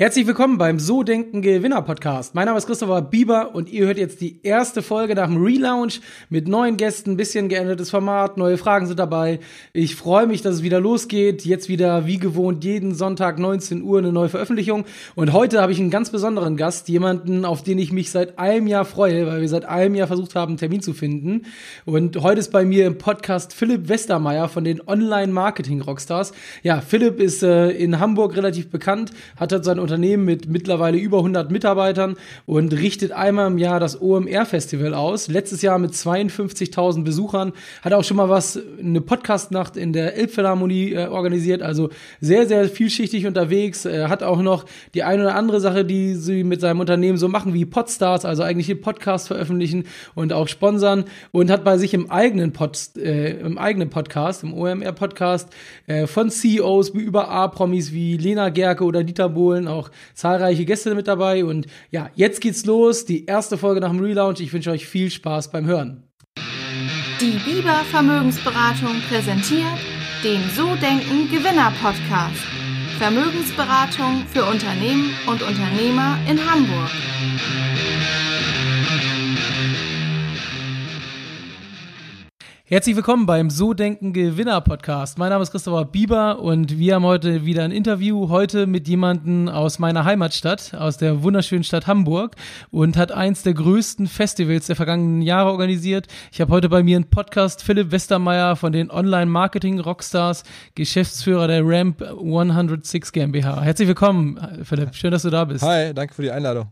Herzlich willkommen beim So Denken Gewinner Podcast. Mein Name ist Christopher Bieber und ihr hört jetzt die erste Folge nach dem Relaunch mit neuen Gästen, bisschen geändertes Format, neue Fragen sind dabei. Ich freue mich, dass es wieder losgeht. Jetzt wieder wie gewohnt jeden Sonntag 19 Uhr eine neue Veröffentlichung. Und heute habe ich einen ganz besonderen Gast, jemanden, auf den ich mich seit einem Jahr freue, weil wir seit einem Jahr versucht haben, einen Termin zu finden. Und heute ist bei mir im Podcast Philipp Westermeier von den Online Marketing Rockstars. Ja, Philipp ist äh, in Hamburg relativ bekannt, hat dort sein Unternehmen mit mittlerweile über 100 Mitarbeitern und richtet einmal im Jahr das OMR Festival aus. Letztes Jahr mit 52.000 Besuchern. Hat auch schon mal was, eine Podcastnacht in der Elbphilharmonie äh, organisiert. Also sehr, sehr vielschichtig unterwegs. Er hat auch noch die eine oder andere Sache, die sie mit seinem Unternehmen so machen, wie Podstars, also eigentlich Podcasts veröffentlichen und auch sponsern. Und hat bei sich im eigenen, Pod, äh, im eigenen Podcast, im OMR Podcast, äh, von CEOs wie über A-Promis wie Lena Gerke oder Dieter Bohlen auch zahlreiche Gäste mit dabei. Und ja, jetzt geht's los. Die erste Folge nach dem Relaunch. Ich wünsche euch viel Spaß beim Hören. Die Biber Vermögensberatung präsentiert den So Denken Gewinner Podcast. Vermögensberatung für Unternehmen und Unternehmer in Hamburg. Herzlich willkommen beim So Denken Gewinner Podcast. Mein Name ist Christopher Bieber und wir haben heute wieder ein Interview. Heute mit jemandem aus meiner Heimatstadt, aus der wunderschönen Stadt Hamburg und hat eins der größten Festivals der vergangenen Jahre organisiert. Ich habe heute bei mir einen Podcast Philipp Westermeier von den Online Marketing Rockstars, Geschäftsführer der Ramp 106 GmbH. Herzlich willkommen, Philipp. Schön, dass du da bist. Hi, danke für die Einladung.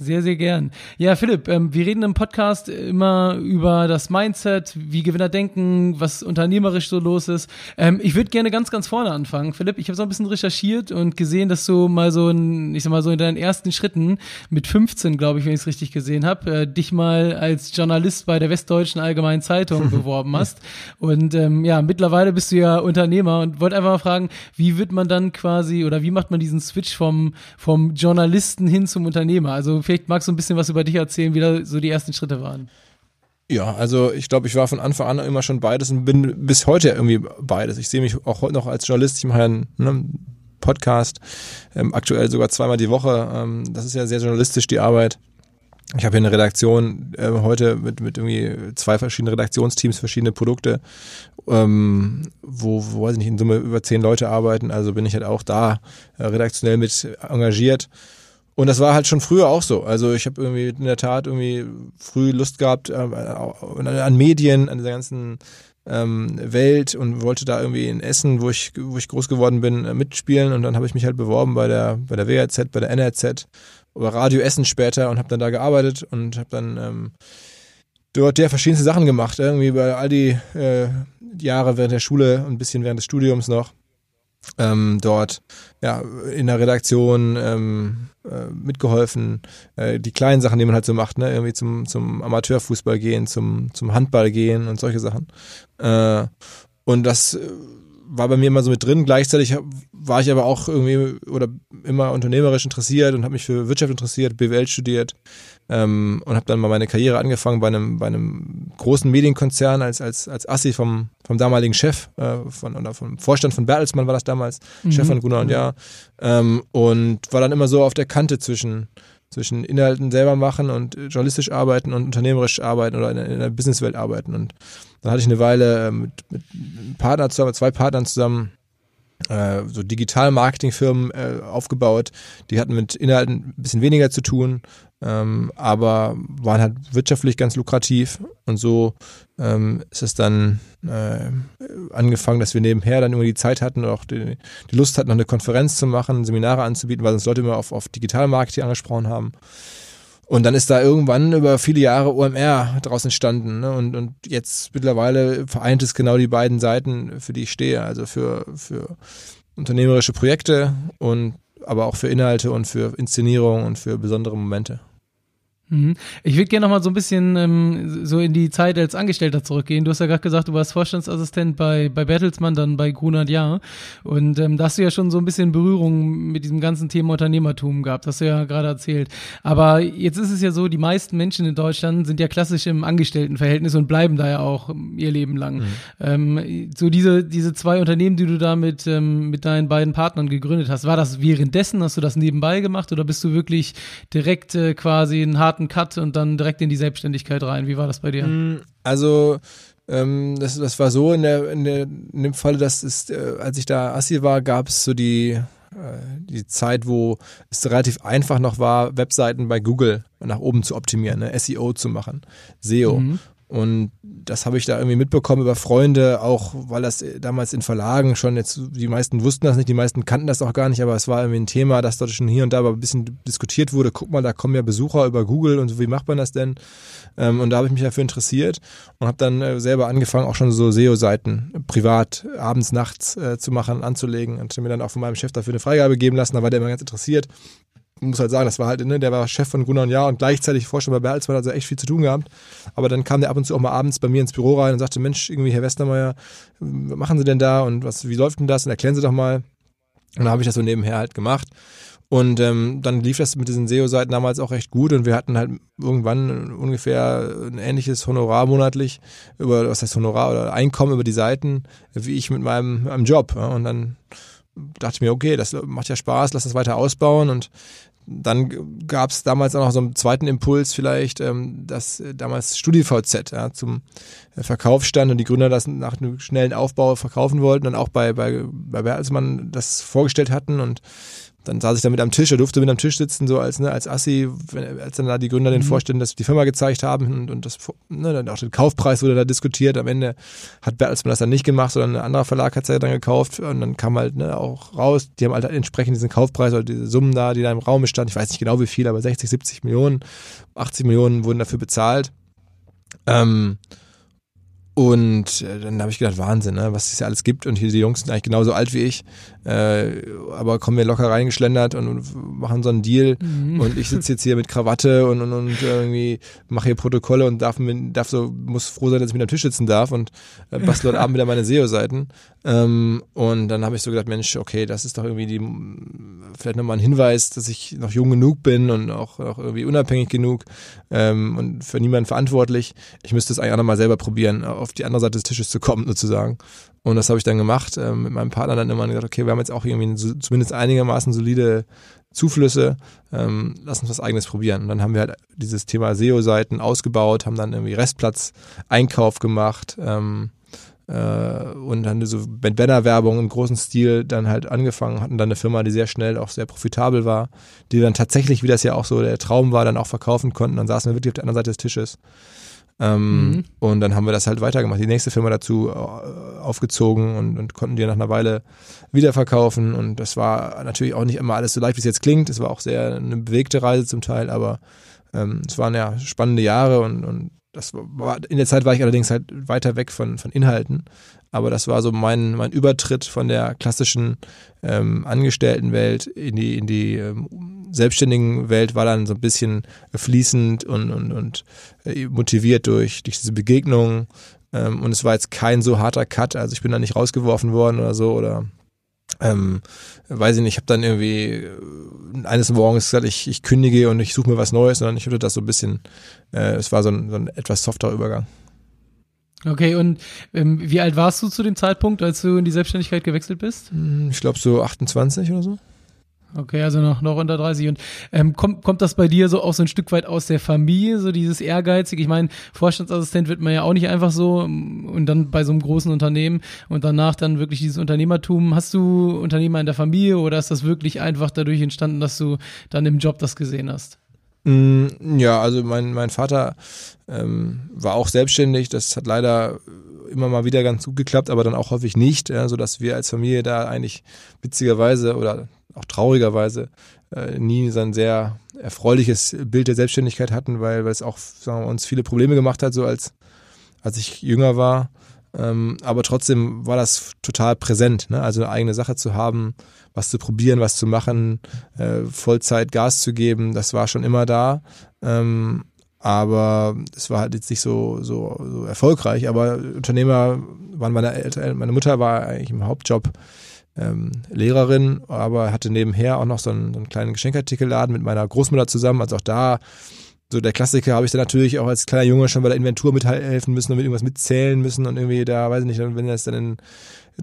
Sehr, sehr gern. Ja, Philipp, ähm, wir reden im Podcast immer über das Mindset, wie Gewinner denken, was unternehmerisch so los ist. Ähm, ich würde gerne ganz, ganz vorne anfangen. Philipp, ich habe so ein bisschen recherchiert und gesehen, dass du mal so ein, ich sag mal so in deinen ersten Schritten mit 15, glaube ich, wenn ich es richtig gesehen habe, äh, dich mal als Journalist bei der Westdeutschen Allgemeinen Zeitung beworben hast. Und ähm, ja, mittlerweile bist du ja Unternehmer und wollte einfach mal fragen, wie wird man dann quasi oder wie macht man diesen Switch vom, vom Journalisten hin zum Unternehmer? Also vielleicht magst du ein bisschen was über dich erzählen, wie da so die ersten Schritte waren. Ja, also ich glaube, ich war von Anfang an immer schon beides und bin bis heute irgendwie beides. Ich sehe mich auch heute noch als Journalist. Ich mache einen ne, Podcast, ähm, aktuell sogar zweimal die Woche. Ähm, das ist ja sehr journalistisch, die Arbeit. Ich habe hier eine Redaktion äh, heute mit, mit irgendwie zwei verschiedenen Redaktionsteams, verschiedene Produkte, ähm, wo, wo, weiß ich nicht, in Summe über zehn Leute arbeiten. Also bin ich halt auch da äh, redaktionell mit engagiert. Und das war halt schon früher auch so. Also ich habe irgendwie in der Tat irgendwie früh Lust gehabt äh, an Medien, an dieser ganzen ähm, Welt und wollte da irgendwie in Essen, wo ich, wo ich groß geworden bin, äh, mitspielen. Und dann habe ich mich halt beworben bei der, bei der WRZ, bei der NRZ, oder Radio Essen später und habe dann da gearbeitet und habe dann ähm, dort ja verschiedenste Sachen gemacht. Irgendwie bei all die äh, Jahre während der Schule und ein bisschen während des Studiums noch ähm, dort ja, in der Redaktion ähm, äh, mitgeholfen. Äh, die kleinen Sachen, die man halt so macht, ne? irgendwie zum, zum Amateurfußball gehen, zum, zum Handball gehen und solche Sachen. Äh, und das äh, war bei mir immer so mit drin. Gleichzeitig war ich aber auch irgendwie oder immer unternehmerisch interessiert und habe mich für Wirtschaft interessiert, BWL studiert ähm, und habe dann mal meine Karriere angefangen bei einem, bei einem großen Medienkonzern als, als, als Assi vom, vom damaligen Chef äh, von, oder vom Vorstand von Bertelsmann war das damals, mhm. Chef von Gunnar und Ja ähm, und war dann immer so auf der Kante zwischen zwischen Inhalten selber machen und journalistisch arbeiten und unternehmerisch arbeiten oder in der, in der Businesswelt arbeiten. Und dann hatte ich eine Weile äh, mit, mit Partner zusammen, zwei Partnern zusammen, äh, so Digital-Marketing-Firmen äh, aufgebaut. Die hatten mit Inhalten ein bisschen weniger zu tun, ähm, aber waren halt wirtschaftlich ganz lukrativ. Und so ähm, ist es dann äh, angefangen, dass wir nebenher dann irgendwie die Zeit hatten und auch die, die Lust hatten, noch eine Konferenz zu machen, Seminare anzubieten, weil uns Leute immer auf, auf Digital-Marketing angesprochen haben. Und dann ist da irgendwann über viele Jahre OMR draus entstanden. Ne? Und, und jetzt mittlerweile vereint es genau die beiden Seiten, für die ich stehe. Also für, für unternehmerische Projekte und aber auch für Inhalte und für Inszenierung und für besondere Momente. Mhm. Ich würde gerne noch mal so ein bisschen ähm, so in die Zeit als Angestellter zurückgehen. Du hast ja gerade gesagt, du warst Vorstandsassistent bei, bei Bertelsmann, dann bei Grunert Jahr. Und ähm, da hast du ja schon so ein bisschen Berührung mit diesem ganzen Thema Unternehmertum gehabt, hast du ja gerade erzählt. Aber jetzt ist es ja so, die meisten Menschen in Deutschland sind ja klassisch im Angestelltenverhältnis und bleiben da ja auch ihr Leben lang. Mhm. Ähm, so diese, diese zwei Unternehmen, die du da mit, ähm, mit deinen beiden Partnern gegründet hast, war das währenddessen, hast du das nebenbei gemacht oder bist du wirklich direkt äh, quasi einen harten harten Cut und dann direkt in die Selbstständigkeit rein. Wie war das bei dir? Mm, also ähm, das, das war so in, der, in, der, in dem Falle, dass es, äh, als ich da Assi war, gab es so die, äh, die Zeit, wo es relativ einfach noch war, Webseiten bei Google nach oben zu optimieren, ne? SEO zu machen, SEO. Mhm. Und das habe ich da irgendwie mitbekommen über Freunde, auch weil das damals in Verlagen schon jetzt, die meisten wussten das nicht, die meisten kannten das auch gar nicht, aber es war irgendwie ein Thema, das dort schon hier und da ein bisschen diskutiert wurde. Guck mal, da kommen ja Besucher über Google und so, wie macht man das denn? Ähm, und da habe ich mich dafür interessiert und habe dann äh, selber angefangen, auch schon so SEO-Seiten privat abends, nachts äh, zu machen, anzulegen und mir dann auch von meinem Chef dafür eine Freigabe geben lassen, da war der immer ganz interessiert muss halt sagen, das war halt, ne, der war Chef von Gunnar und Jahr und gleichzeitig Vorstand bei Bertelsmann, also echt viel zu tun gehabt. Aber dann kam der ab und zu auch mal abends bei mir ins Büro rein und sagte, Mensch, irgendwie Herr Westermeier, was machen Sie denn da und was, wie läuft denn das und erklären Sie doch mal. Und dann habe ich das so nebenher halt gemacht. Und ähm, dann lief das mit diesen SEO-Seiten damals auch recht gut und wir hatten halt irgendwann ungefähr ein ähnliches Honorar monatlich über, was heißt Honorar oder Einkommen über die Seiten, wie ich mit meinem, meinem Job. Ja. Und dann dachte ich mir, okay, das macht ja Spaß, lass das weiter ausbauen und dann gab es damals auch noch so einen zweiten Impuls vielleicht, ähm, dass äh, damals StudiVZ ja, zum Verkauf stand und die Gründer das nach einem schnellen Aufbau verkaufen wollten und auch bei, bei, bei Bertelsmann das vorgestellt hatten und dann saß ich da mit am Tisch, er durfte mit am Tisch sitzen, so als, ne, als Assi, wenn, als dann da die Gründer den mhm. Vorständen das die Firma gezeigt haben und, und das, ne, dann auch den Kaufpreis wurde da diskutiert. Am Ende hat Bertelsmann das dann nicht gemacht, sondern ein anderer Verlag hat es ja dann gekauft und dann kam halt ne, auch raus, die haben halt entsprechend diesen Kaufpreis oder diese Summen da, die da im Raum standen, ich weiß nicht genau wie viel, aber 60, 70 Millionen, 80 Millionen wurden dafür bezahlt. Ähm, und äh, dann habe ich gedacht, Wahnsinn, ne? was es ja alles gibt. Und hier die Jungs sind eigentlich genauso alt wie ich, äh, aber kommen mir locker reingeschlendert und, und machen so einen Deal. Mhm. Und ich sitze jetzt hier mit Krawatte und, und, und irgendwie mache hier Protokolle und darf, darf so, muss froh sein, dass ich mit am Tisch sitzen darf und äh, bastel heute Abend wieder meine SEO-Seiten. Ähm, und dann habe ich so gedacht, Mensch, okay, das ist doch irgendwie die, vielleicht nochmal ein Hinweis, dass ich noch jung genug bin und auch, auch irgendwie unabhängig genug ähm, und für niemanden verantwortlich. Ich müsste es eigentlich auch nochmal selber probieren, auf die andere Seite des Tisches zu kommen, sozusagen. Und das habe ich dann gemacht, ähm, mit meinem Partner dann immer gesagt, okay, wir haben jetzt auch irgendwie so, zumindest einigermaßen solide Zuflüsse, ähm, lass uns was eigenes probieren. Und dann haben wir halt dieses Thema SEO-Seiten ausgebaut, haben dann irgendwie Restplatz-Einkauf gemacht, ähm, äh, und dann so mit Banner-Werbung im großen Stil dann halt angefangen, hatten dann eine Firma, die sehr schnell auch sehr profitabel war, die dann tatsächlich, wie das ja auch so der Traum war, dann auch verkaufen konnten. Dann saßen wir wirklich auf der anderen Seite des Tisches. Ähm, mhm. Und dann haben wir das halt weitergemacht. Die nächste Firma dazu äh, aufgezogen und, und konnten die nach einer Weile wiederverkaufen. Und das war natürlich auch nicht immer alles so leicht, wie es jetzt klingt. Es war auch sehr eine bewegte Reise zum Teil, aber ähm, es waren ja spannende Jahre und, und das war, in der Zeit war ich allerdings halt weiter weg von, von Inhalten. Aber das war so mein, mein Übertritt von der klassischen ähm, Angestelltenwelt in die, in die ähm, selbstständigen Welt war dann so ein bisschen fließend und, und, und äh, motiviert durch, durch diese Begegnungen. Ähm, und es war jetzt kein so harter Cut. Also ich bin da nicht rausgeworfen worden oder so oder ähm, weiß ich nicht, ich habe dann irgendwie äh, eines Morgens gesagt, ich, ich kündige und ich suche mir was Neues, sondern ich hatte das so ein bisschen, äh, es war so ein, so ein etwas softer Übergang. Okay, und ähm, wie alt warst du zu dem Zeitpunkt, als du in die Selbstständigkeit gewechselt bist? Hm, ich glaube so 28 oder so. Okay, also noch, noch unter 30. Und ähm, kommt, kommt das bei dir so auch so ein Stück weit aus der Familie, so dieses Ehrgeizige? Ich meine, Vorstandsassistent wird man ja auch nicht einfach so und dann bei so einem großen Unternehmen und danach dann wirklich dieses Unternehmertum. Hast du Unternehmer in der Familie oder ist das wirklich einfach dadurch entstanden, dass du dann im Job das gesehen hast? Mm, ja, also mein, mein Vater ähm, war auch selbstständig. Das hat leider immer mal wieder ganz gut geklappt, aber dann auch häufig nicht, ja, sodass wir als Familie da eigentlich witzigerweise oder auch traurigerweise äh, nie so ein sehr erfreuliches Bild der Selbstständigkeit hatten, weil, weil es auch wir, uns viele Probleme gemacht hat, so als, als ich jünger war. Ähm, aber trotzdem war das total präsent, ne? also eine eigene Sache zu haben, was zu probieren, was zu machen, äh, Vollzeit Gas zu geben, das war schon immer da. Ähm, aber es war halt jetzt nicht so, so, so erfolgreich. Aber Unternehmer waren meine Eltern, meine Mutter war eigentlich im Hauptjob ähm, Lehrerin, aber hatte nebenher auch noch so einen, einen kleinen Geschenkartikelladen mit meiner Großmutter zusammen. Also auch da, so der Klassiker, habe ich dann natürlich auch als kleiner Junge schon bei der Inventur mithelfen müssen und mit irgendwas mitzählen müssen und irgendwie da, weiß ich nicht, wenn das dann in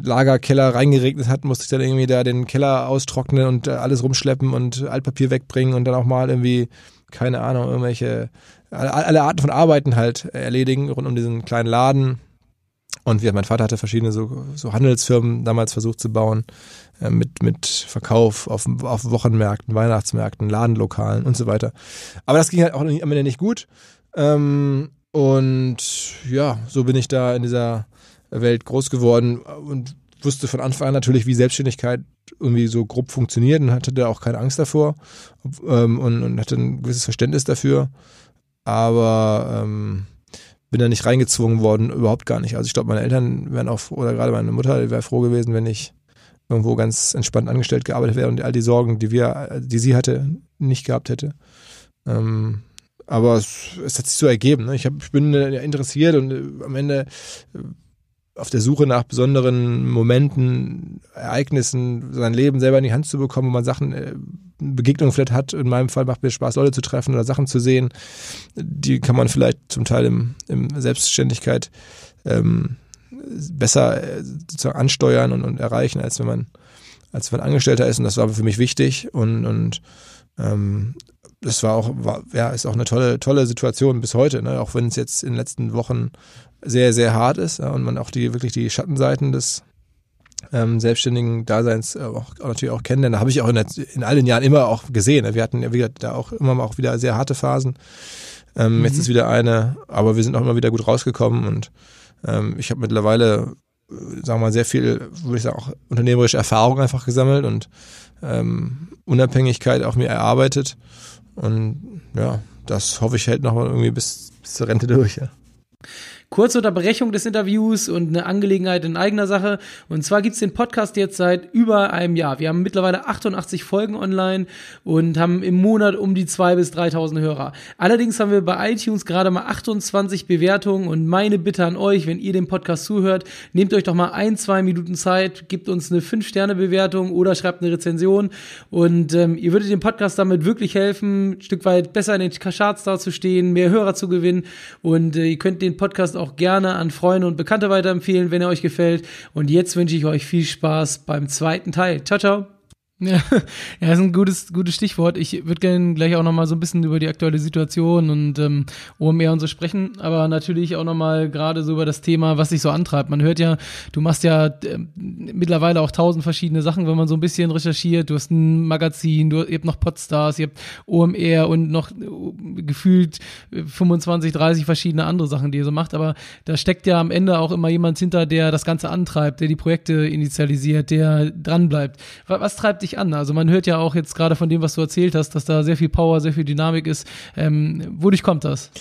Lagerkeller reingeregnet hat, musste ich dann irgendwie da den Keller austrocknen und alles rumschleppen und Altpapier wegbringen und dann auch mal irgendwie, keine Ahnung, irgendwelche, alle Arten von Arbeiten halt erledigen rund um diesen kleinen Laden. Und wie, mein Vater hatte verschiedene so, so Handelsfirmen damals versucht zu bauen, äh, mit, mit Verkauf auf, auf Wochenmärkten, Weihnachtsmärkten, Ladenlokalen und so weiter. Aber das ging halt auch am Ende nicht gut. Ähm, und ja, so bin ich da in dieser Welt groß geworden und wusste von Anfang an natürlich, wie Selbstständigkeit irgendwie so grob funktioniert und hatte da auch keine Angst davor ähm, und, und, hatte ein gewisses Verständnis dafür. Aber ähm, bin da nicht reingezwungen worden, überhaupt gar nicht. Also ich glaube, meine Eltern wären auch, oder gerade meine Mutter wäre froh gewesen, wenn ich irgendwo ganz entspannt angestellt gearbeitet wäre und all die Sorgen, die wir, die sie hatte, nicht gehabt hätte. Ähm, aber es, es, hat sich so ergeben. Ne? Ich, hab, ich bin äh, interessiert und äh, am Ende äh, auf der Suche nach besonderen Momenten, Ereignissen, sein Leben selber in die Hand zu bekommen, wo man Sachen, äh, Begegnungen vielleicht hat. In meinem Fall macht mir Spaß, Leute zu treffen oder Sachen zu sehen. Die kann man vielleicht zum Teil im, im Selbstständigkeit ähm, besser äh, ansteuern und, und erreichen, als wenn man als wenn man Angestellter ist. Und das war für mich wichtig und, und ähm, das war auch, war, ja, ist auch eine tolle, tolle Situation bis heute, ne? auch wenn es jetzt in den letzten Wochen sehr, sehr hart ist ja, und man auch die wirklich die Schattenseiten des ähm, selbstständigen Daseins äh, auch, auch natürlich auch kennen, denn da habe ich auch in, der, in all den Jahren immer auch gesehen. Ne? Wir hatten ja wieder da auch immer auch wieder sehr harte Phasen. Ähm, mhm. Jetzt ist wieder eine, aber wir sind auch immer wieder gut rausgekommen und ähm, ich habe mittlerweile, äh, sagen wir mal, sehr viel, würde ich sagen, auch unternehmerische Erfahrung einfach gesammelt und ähm, Unabhängigkeit auch mir erarbeitet. Und ja, das hoffe ich hält noch mal irgendwie bis, bis zur Rente durch. Ja. Kurze Unterbrechung des Interviews und eine Angelegenheit in eigener Sache. Und zwar gibt's den Podcast jetzt seit über einem Jahr. Wir haben mittlerweile 88 Folgen online und haben im Monat um die 2.000 bis 3.000 Hörer. Allerdings haben wir bei iTunes gerade mal 28 Bewertungen und meine Bitte an euch, wenn ihr den Podcast zuhört, nehmt euch doch mal ein, zwei Minuten Zeit, gebt uns eine 5-Sterne-Bewertung oder schreibt eine Rezension und ähm, ihr würdet dem Podcast damit wirklich helfen, ein Stück weit besser in den Charts dazustehen, mehr Hörer zu gewinnen und äh, ihr könnt den Podcast Podcast auch gerne an Freunde und Bekannte weiterempfehlen, wenn er euch gefällt. Und jetzt wünsche ich euch viel Spaß beim zweiten Teil. Ciao, ciao. Ja, ja, ist ein gutes, gutes Stichwort. Ich würde gerne gleich auch nochmal so ein bisschen über die aktuelle Situation und ähm, OMR und so sprechen, aber natürlich auch nochmal gerade so über das Thema, was sich so antreibt. Man hört ja, du machst ja äh, mittlerweile auch tausend verschiedene Sachen, wenn man so ein bisschen recherchiert. Du hast ein Magazin, du ihr habt noch Podstars, ihr habt OMR und noch äh, gefühlt 25, 30 verschiedene andere Sachen, die ihr so macht, aber da steckt ja am Ende auch immer jemand hinter, der das Ganze antreibt, der die Projekte initialisiert, der dranbleibt. Was, was treibt dich an. Also man hört ja auch jetzt gerade von dem, was du erzählt hast, dass da sehr viel Power, sehr viel Dynamik ist. Ähm, wodurch kommt das?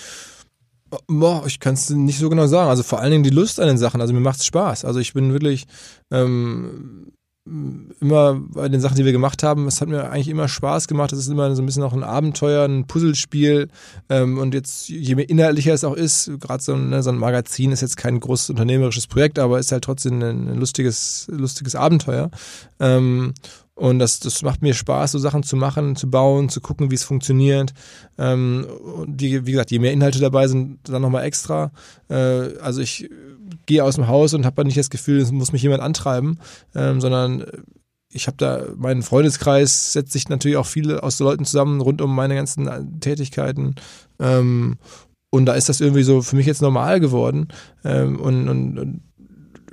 Boah, ich kann es nicht so genau sagen. Also vor allen Dingen die Lust an den Sachen. Also mir macht es Spaß. Also ich bin wirklich ähm, immer bei den Sachen, die wir gemacht haben, es hat mir eigentlich immer Spaß gemacht. Es ist immer so ein bisschen auch ein Abenteuer, ein Puzzlespiel. Ähm, und jetzt, je mehr inhaltlicher es auch ist, gerade so, ne, so ein Magazin ist jetzt kein großes unternehmerisches Projekt, aber ist halt trotzdem ein, ein lustiges, lustiges Abenteuer. Ähm, und das, das macht mir Spaß, so Sachen zu machen, zu bauen, zu gucken, wie es funktioniert. Ähm, und die, wie gesagt, je mehr Inhalte dabei sind, dann nochmal extra. Äh, also ich gehe aus dem Haus und habe nicht das Gefühl, es muss mich jemand antreiben, ähm, sondern ich habe da meinen Freundeskreis, setzt sich natürlich auch viele aus Leuten zusammen rund um meine ganzen Tätigkeiten. Ähm, und da ist das irgendwie so für mich jetzt normal geworden. Ähm, und, und, und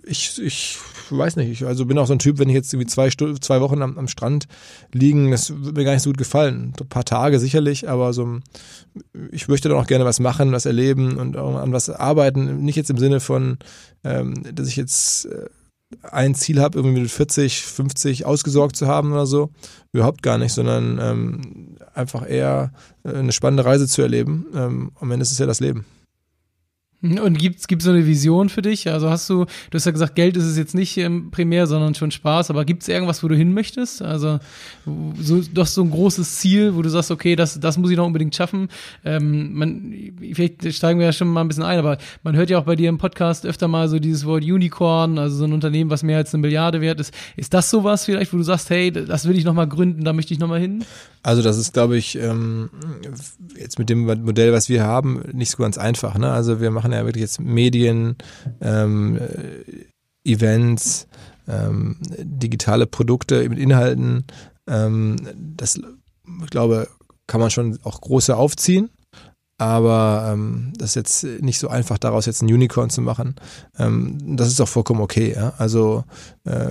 ich, ich weiß nicht, ich also bin auch so ein Typ, wenn ich jetzt irgendwie zwei, zwei Wochen am, am Strand liegen, das würde mir gar nicht so gut gefallen. Ein paar Tage sicherlich, aber so, ich möchte dann auch gerne was machen, was erleben und an was arbeiten. Nicht jetzt im Sinne von, ähm, dass ich jetzt äh, ein Ziel habe, irgendwie mit 40, 50 ausgesorgt zu haben oder so. Überhaupt gar nicht, sondern ähm, einfach eher äh, eine spannende Reise zu erleben. Ähm, am Ende ist es ja das Leben. Und gibt's gibt's so eine Vision für dich? Also hast du, du hast ja gesagt, Geld ist es jetzt nicht ähm, primär, sondern schon Spaß, aber gibt's irgendwas, wo du hin möchtest? Also so, hast so ein großes Ziel, wo du sagst, okay, das, das muss ich noch unbedingt schaffen. Ähm, man, vielleicht steigen wir ja schon mal ein bisschen ein, aber man hört ja auch bei dir im Podcast öfter mal so dieses Wort Unicorn, also so ein Unternehmen, was mehr als eine Milliarde wert ist. Ist das sowas vielleicht, wo du sagst, hey, das will ich noch mal gründen, da möchte ich noch mal hin? Also das ist, glaube ich, ähm, jetzt mit dem Modell, was wir haben, nicht so ganz einfach. Ne? Also wir machen ja wirklich jetzt Medien, ähm, äh, Events, ähm, digitale Produkte mit Inhalten. Ähm, das, ich glaube, kann man schon auch große aufziehen. Aber ähm, das ist jetzt nicht so einfach, daraus jetzt ein Unicorn zu machen. Ähm, das ist auch vollkommen okay. Ja? Also äh,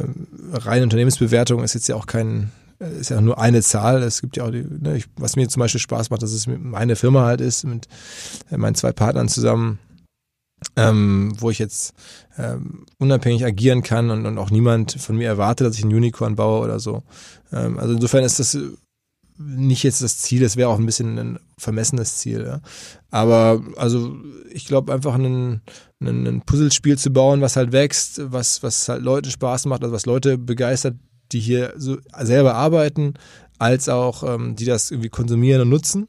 reine Unternehmensbewertung ist jetzt ja auch kein, ist ja nur eine Zahl. Es gibt ja auch, die, ne, ich, was mir zum Beispiel Spaß macht, dass es meine Firma halt ist, mit meinen zwei Partnern zusammen, ähm, wo ich jetzt ähm, unabhängig agieren kann und, und auch niemand von mir erwartet, dass ich ein Unicorn baue oder so. Ähm, also insofern ist das nicht jetzt das Ziel, das wäre auch ein bisschen ein vermessenes Ziel. Ja. Aber also ich glaube einfach ein, ein, ein Puzzlespiel zu bauen, was halt wächst, was, was halt Leuten Spaß macht, also was Leute begeistert, die hier so selber arbeiten, als auch ähm, die das irgendwie konsumieren und nutzen.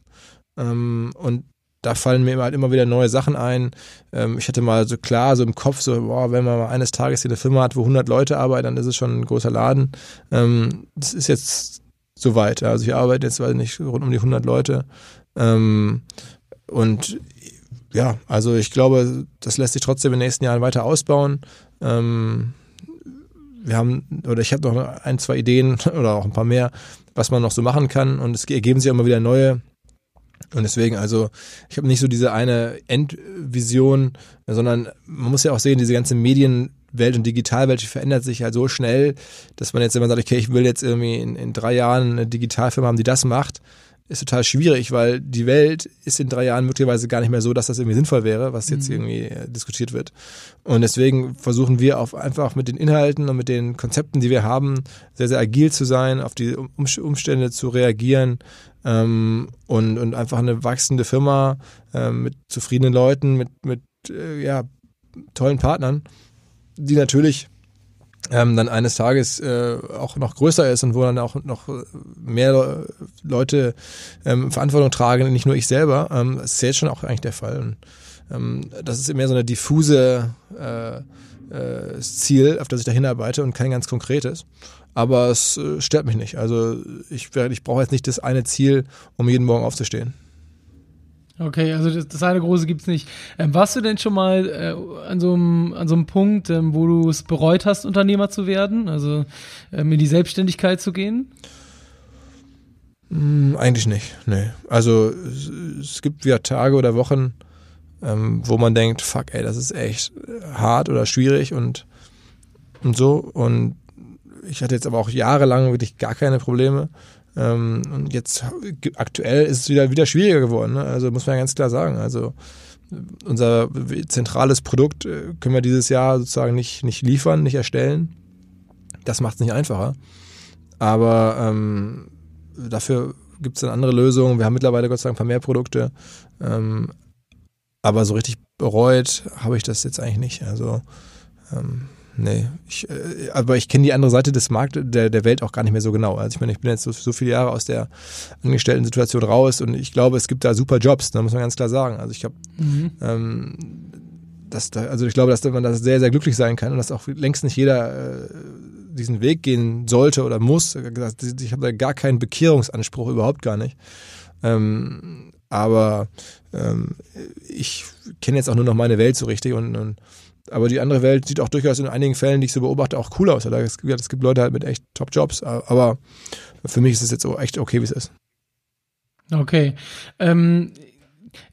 Ähm, und da fallen mir halt immer wieder neue Sachen ein. Ähm, ich hatte mal so klar so im Kopf so, boah, wenn man mal eines Tages hier eine Firma hat, wo 100 Leute arbeiten, dann ist es schon ein großer Laden. Ähm, das ist jetzt soweit. Also ich arbeite jetzt, weiß nicht, rund um die 100 Leute. Ähm, und ja, also ich glaube, das lässt sich trotzdem in den nächsten Jahren weiter ausbauen. Wir haben, oder ich habe noch ein, zwei Ideen oder auch ein paar mehr, was man noch so machen kann. Und es ergeben sich immer wieder neue. Und deswegen, also, ich habe nicht so diese eine Endvision, sondern man muss ja auch sehen, diese ganze Medienwelt und Digitalwelt verändert sich halt so schnell, dass man jetzt, wenn man sagt, okay, ich will jetzt irgendwie in, in drei Jahren eine Digitalfirma haben, die das macht, ist total schwierig, weil die Welt ist in drei Jahren möglicherweise gar nicht mehr so, dass das irgendwie sinnvoll wäre, was jetzt mhm. irgendwie äh, diskutiert wird. Und deswegen versuchen wir auf einfach mit den Inhalten und mit den Konzepten, die wir haben, sehr, sehr agil zu sein, auf die Umstände zu reagieren ähm, und, und einfach eine wachsende Firma äh, mit zufriedenen Leuten, mit, mit äh, ja, tollen Partnern, die natürlich ähm, dann eines Tages äh, auch noch größer ist und wo dann auch noch mehr Leute ähm, Verantwortung tragen, nicht nur ich selber, ähm, das ist jetzt schon auch eigentlich der Fall. Und, ähm, das ist mehr so eine diffuse äh, äh, Ziel, auf das ich da hinarbeite und kein ganz konkretes. Aber es äh, stört mich nicht. Also ich, ich brauche jetzt nicht das eine Ziel, um jeden Morgen aufzustehen. Okay, also das, das eine große gibt's nicht. Ähm, warst du denn schon mal äh, an, so einem, an so einem Punkt, ähm, wo du es bereut hast, Unternehmer zu werden? Also ähm, in die Selbstständigkeit zu gehen? Hm, eigentlich nicht, nee. Also es, es gibt ja Tage oder Wochen, ähm, wo man denkt, fuck, ey, das ist echt hart oder schwierig und, und so. Und ich hatte jetzt aber auch jahrelang wirklich gar keine Probleme. Ähm, und jetzt aktuell ist es wieder, wieder schwieriger geworden. Ne? Also muss man ganz klar sagen. Also unser zentrales Produkt äh, können wir dieses Jahr sozusagen nicht, nicht liefern, nicht erstellen. Das macht es nicht einfacher. Aber ähm, dafür gibt es dann andere Lösungen. Wir haben mittlerweile Gott sei Dank ein paar mehr Produkte. Ähm, aber so richtig bereut habe ich das jetzt eigentlich nicht. Also ähm, Nee, ich, äh, aber ich kenne die andere Seite des Marktes, der, der Welt auch gar nicht mehr so genau. Also ich meine, ich bin jetzt so, so viele Jahre aus der Angestellten-Situation raus und ich glaube, es gibt da super Jobs, da muss man ganz klar sagen. Also ich habe, mhm. ähm, dass da, also ich glaube, dass man da sehr, sehr glücklich sein kann und dass auch längst nicht jeder äh, diesen Weg gehen sollte oder muss. Ich habe da gar keinen Bekehrungsanspruch, überhaupt gar nicht. Ähm, aber ähm, ich kenne jetzt auch nur noch meine Welt so richtig und, und aber die andere Welt sieht auch durchaus in einigen Fällen, die ich so beobachte, auch cool aus. Es gibt, Leute halt mit echt Top-Jobs, aber für mich ist es jetzt echt okay, wie es ist. Okay. Ähm,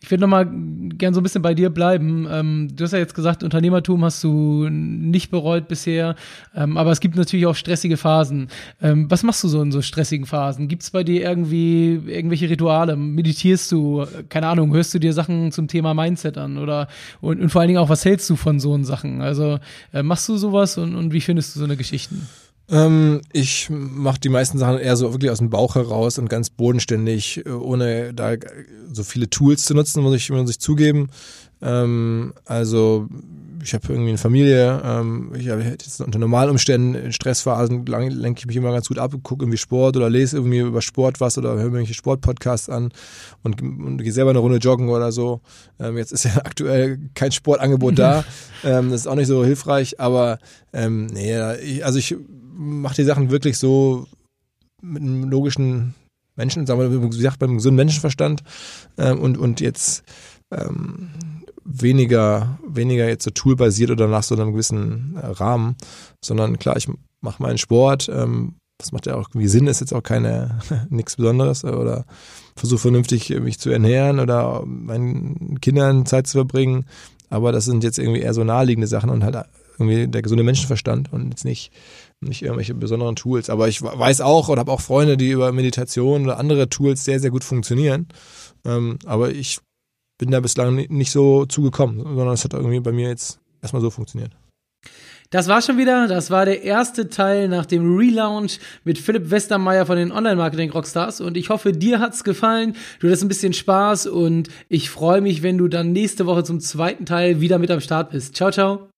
ich würde nochmal gern so ein bisschen bei dir bleiben. Ähm, du hast ja jetzt gesagt, Unternehmertum hast du nicht bereut bisher, ähm, aber es gibt natürlich auch stressige Phasen. Ähm, was machst du so in so stressigen Phasen? Gibt es bei dir irgendwie irgendwelche Rituale? Meditierst du? Keine Ahnung, hörst du dir Sachen zum Thema Mindset an? Oder und, und vor allen Dingen auch, was hältst du von so Sachen? Also äh, machst du sowas und, und wie findest du so eine Geschichten? Ähm, ich mache die meisten Sachen eher so wirklich aus dem Bauch heraus und ganz bodenständig, äh, ohne da so viele Tools zu nutzen, muss ich, muss ich zugeben. Ähm, also ich habe irgendwie eine Familie, ähm, ich habe jetzt unter normalen Umständen in Stressphasen lenke ich mich immer ganz gut ab, gucke irgendwie Sport oder lese irgendwie über Sport was oder höre mir irgendwelche Sportpodcasts an und, und gehe selber eine Runde joggen oder so. Ähm, jetzt ist ja aktuell kein Sportangebot da, ähm, das ist auch nicht so hilfreich, aber ähm, nee, ich, also ich mache die Sachen wirklich so mit einem logischen Menschen, sagen wir, wie gesagt, beim gesunden Menschenverstand ähm, und, und jetzt ähm, weniger, weniger jetzt so toolbasiert oder nach so einem gewissen äh, Rahmen, sondern klar, ich mache meinen Sport, ähm, das macht ja auch irgendwie Sinn, ist jetzt auch keine nichts Besonderes oder versuche vernünftig mich zu ernähren oder meinen Kindern Zeit zu verbringen, aber das sind jetzt irgendwie eher so naheliegende Sachen und halt irgendwie der gesunde Menschenverstand und jetzt nicht nicht irgendwelche besonderen Tools. Aber ich weiß auch oder habe auch Freunde, die über Meditation oder andere Tools sehr, sehr gut funktionieren. Ähm, aber ich bin da bislang nicht so zugekommen, sondern es hat irgendwie bei mir jetzt erstmal so funktioniert. Das war schon wieder. Das war der erste Teil nach dem Relaunch mit Philipp Westermeier von den Online-Marketing-Rockstars. Und ich hoffe, dir hat's gefallen. Du hattest ein bisschen Spaß und ich freue mich, wenn du dann nächste Woche zum zweiten Teil wieder mit am Start bist. Ciao, ciao.